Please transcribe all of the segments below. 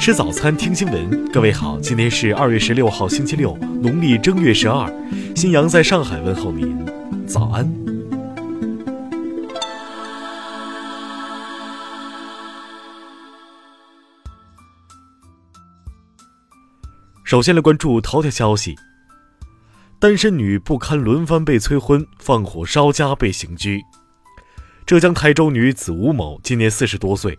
吃早餐，听新闻。各位好，今天是二月十六号，星期六，农历正月十二。新阳在上海问候您，早安。首先来关注头条消息：单身女不堪轮番被催婚，放火烧家被刑拘。浙江台州女子吴某今年四十多岁。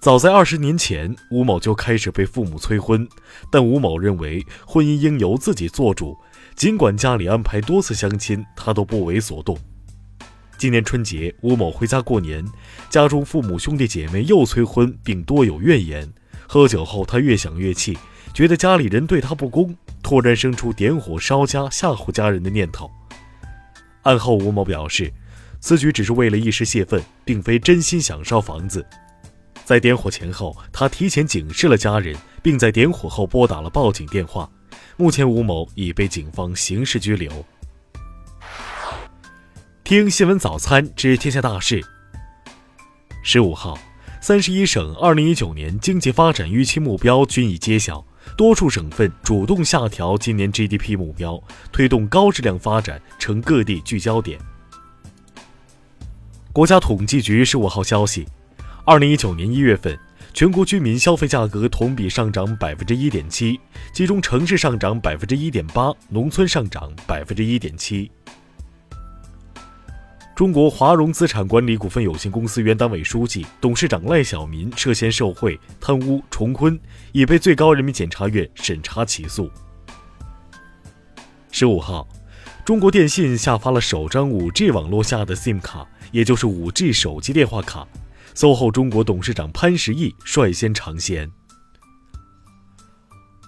早在二十年前，吴某就开始被父母催婚，但吴某认为婚姻应由自己做主，尽管家里安排多次相亲，他都不为所动。今年春节，吴某回家过年，家中父母兄弟姐妹又催婚，并多有怨言。喝酒后，他越想越气，觉得家里人对他不公，突然生出点火烧家吓唬家人的念头。案后，吴某表示，此举只是为了一时泄愤，并非真心想烧房子。在点火前后，他提前警示了家人，并在点火后拨打了报警电话。目前，吴某已被警方刑事拘留。听新闻早餐知天下大事。十五号，三十一省二零一九年经济发展预期目标均已揭晓，多数省份主动下调今年 GDP 目标，推动高质量发展成各地聚焦点。国家统计局十五号消息。二零一九年一月份，全国居民消费价格同比上涨百分之一点七，其中城市上涨百分之一点八，农村上涨百分之一点七。中国华融资产管理股份有限公司原党委书记、董事长赖小民涉嫌受贿、贪污、重婚，已被最高人民检察院审查起诉。十五号，中国电信下发了首张五 G 网络下的 SIM 卡，也就是五 G 手机电话卡。SOHO 中国董事长潘石屹率先尝鲜。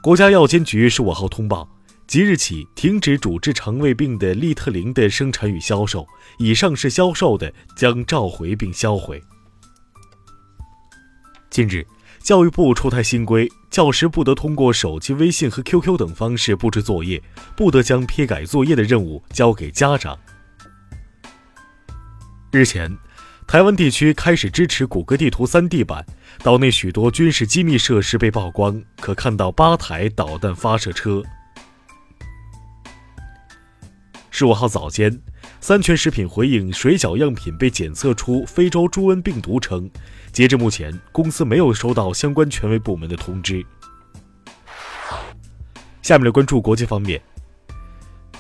国家药监局十五号通报，即日起停止主治肠胃病的利特灵的生产与销售，已上市销售的将召回并销毁。近日，教育部出台新规，教师不得通过手机微信和 QQ 等方式布置作业，不得将批改作业的任务交给家长。日前。台湾地区开始支持谷歌地图 3D 版，岛内许多军事机密设施被曝光，可看到八台导弹发射车。十五号早间，三全食品回应水饺样品被检测出非洲猪瘟病毒称，截至目前，公司没有收到相关权威部门的通知。下面来关注国际方面。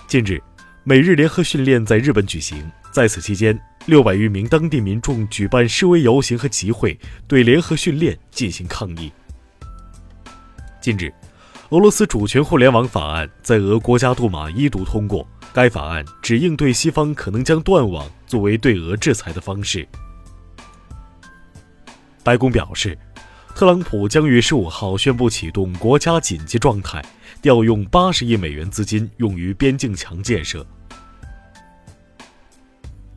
近日，美日联合训练在日本举行，在此期间。六百余名当地民众举办示威游行和集会，对联合训练进行抗议。近日，俄罗斯主权互联网法案在俄国家杜马一读通过。该法案只应对西方可能将断网作为对俄制裁的方式。白宫表示，特朗普将于十五号宣布启动国家紧急状态，调用八十亿美元资金用于边境墙建设。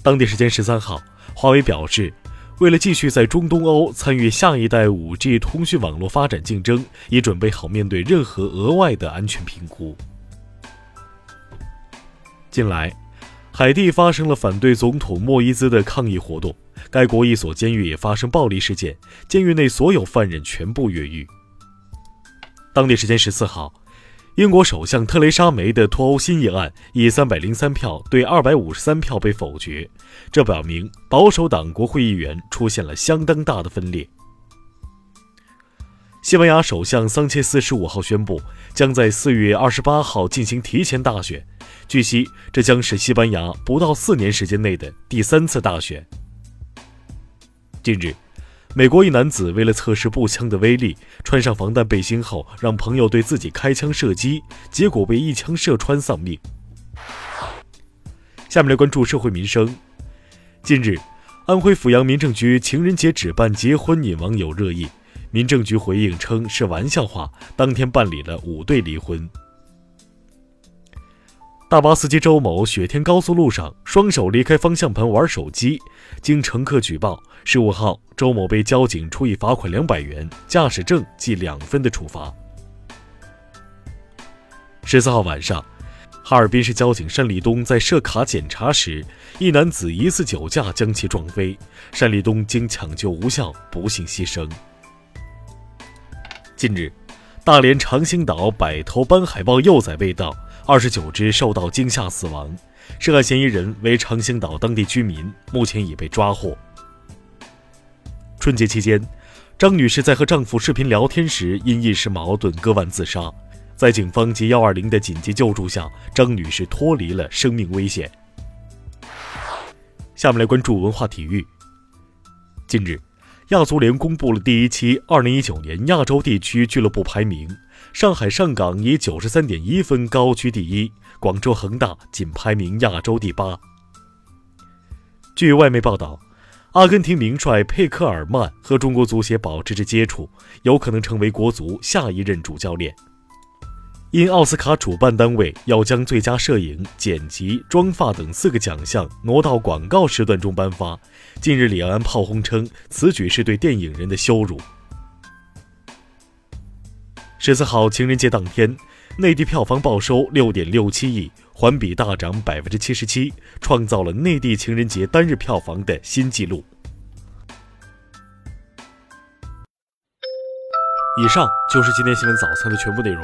当地时间十三号，华为表示，为了继续在中东欧参与下一代五 G 通讯网络发展竞争，已准备好面对任何额外的安全评估。近来，海地发生了反对总统莫伊兹的抗议活动，该国一所监狱也发生暴力事件，监狱内所有犯人全部越狱。当地时间十四号。英国首相特蕾莎梅的脱欧新议案以三百零三票对二百五十三票被否决，这表明保守党国会议员出现了相当大的分裂。西班牙首相桑切斯十五号宣布，将在四月二十八号进行提前大选，据悉这将是西班牙不到四年时间内的第三次大选。近日。美国一男子为了测试步枪的威力，穿上防弹背心后，让朋友对自己开枪射击，结果被一枪射穿丧命。下面来关注社会民生。近日，安徽阜阳民政局情人节只办结婚引网友热议，民政局回应称是玩笑话，当天办理了五对离婚。大巴司机周某雪天高速路上双手离开方向盘玩手机，经乘客举报，十五号周某被交警处以罚款两百元、驾驶证记两分的处罚。十四号晚上，哈尔滨市交警单立东在设卡检查时，一男子疑似酒驾将其撞飞，单立东经抢救无效，不幸牺牲。近日，大连长兴岛百头斑海豹幼崽被盗，二十九只受到惊吓死亡，涉案嫌疑人为长兴岛当地居民，目前已被抓获。春节期间，张女士在和丈夫视频聊天时因一时矛盾割腕自杀，在警方及幺二零的紧急救助下，张女士脱离了生命危险。下面来关注文化体育。近日。亚足联公布了第一期二零一九年亚洲地区俱乐部排名，上海上港以九十三点一分高居第一，广州恒大仅排名亚洲第八。据外媒报道，阿根廷名帅佩克尔曼和中国足协保持着接触，有可能成为国足下一任主教练。因奥斯卡主办单位要将最佳摄影、剪辑、妆发等四个奖项挪到广告时段中颁发，近日李安炮轰称此举是对电影人的羞辱。十四号情人节当天，内地票房报收六点六七亿，环比大涨百分之七十七，创造了内地情人节单日票房的新纪录。以上就是今天新闻早餐的全部内容。